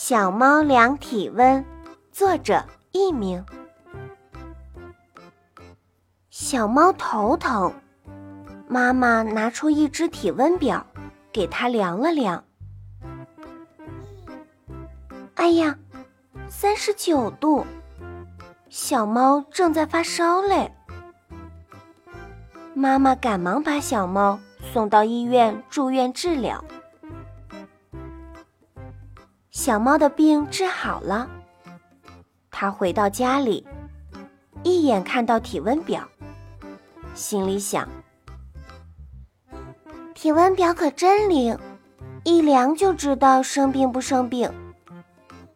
小猫量体温，作者佚名。小猫头疼，妈妈拿出一只体温表，给它量了量。哎呀，三十九度！小猫正在发烧嘞。妈妈赶忙把小猫送到医院住院治疗。小猫的病治好了，它回到家里，一眼看到体温表，心里想：体温表可真灵，一量就知道生病不生病。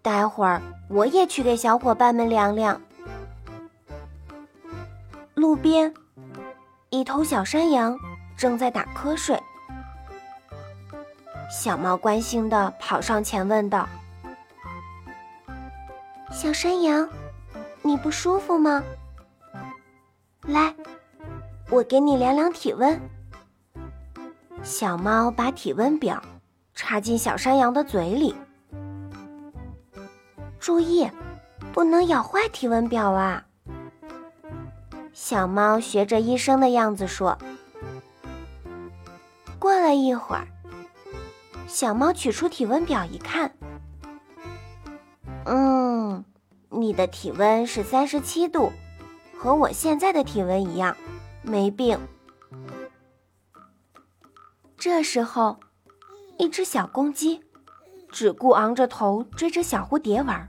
待会儿我也去给小伙伴们量量。路边，一头小山羊正在打瞌睡。小猫关心的跑上前问道：“小山羊，你不舒服吗？来，我给你量量体温。”小猫把体温表插进小山羊的嘴里，注意，不能咬坏体温表啊！小猫学着医生的样子说。过了一会儿。小猫取出体温表一看，嗯，你的体温是三十七度，和我现在的体温一样，没病。这时候，一只小公鸡只顾昂着头追着小蝴蝶玩，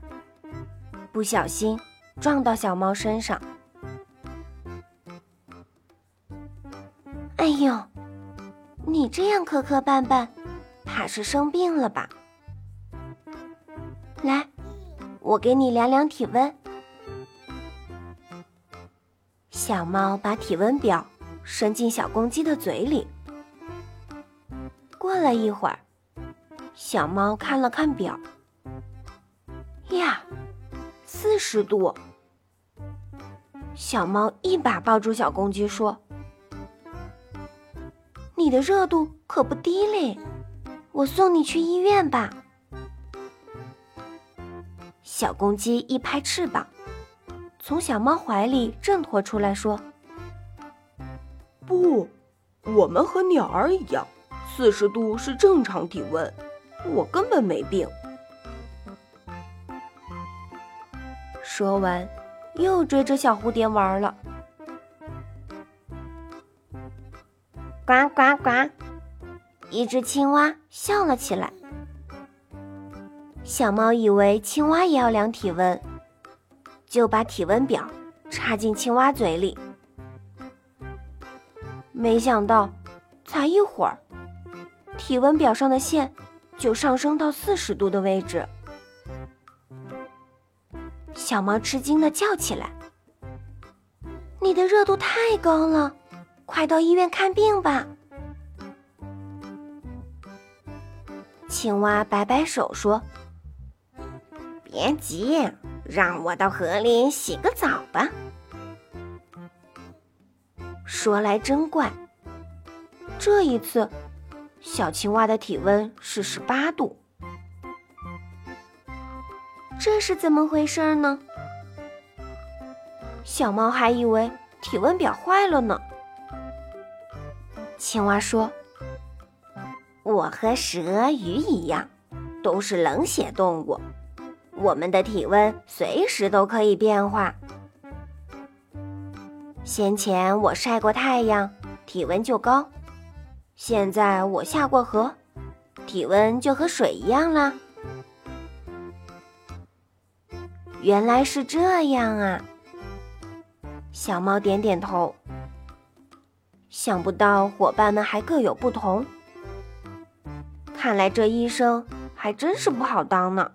不小心撞到小猫身上。哎呦，你这样磕磕绊绊！怕是生病了吧？来，我给你量量体温。小猫把体温表伸进小公鸡的嘴里。过了一会儿，小猫看了看表，呀，四十度！小猫一把抱住小公鸡，说：“你的热度可不低嘞。”我送你去医院吧。小公鸡一拍翅膀，从小猫怀里挣脱出来，说：“不，我们和鸟儿一样，四十度是正常体温，我根本没病。”说完，又追着小蝴蝶玩了。呱呱呱！一只青蛙笑了起来。小猫以为青蛙也要量体温，就把体温表插进青蛙嘴里。没想到，才一会儿，体温表上的线就上升到四十度的位置。小猫吃惊的叫起来：“你的热度太高了，快到医院看病吧！”青蛙摆摆手说：“别急，让我到河里洗个澡吧。”说来真怪，这一次，小青蛙的体温是十八度。这是怎么回事呢？小猫还以为体温表坏了呢。青蛙说。我和蛇、鱼一样，都是冷血动物。我们的体温随时都可以变化。先前我晒过太阳，体温就高；现在我下过河，体温就和水一样啦。原来是这样啊！小猫点点头。想不到伙伴们还各有不同。看来这医生还真是不好当呢。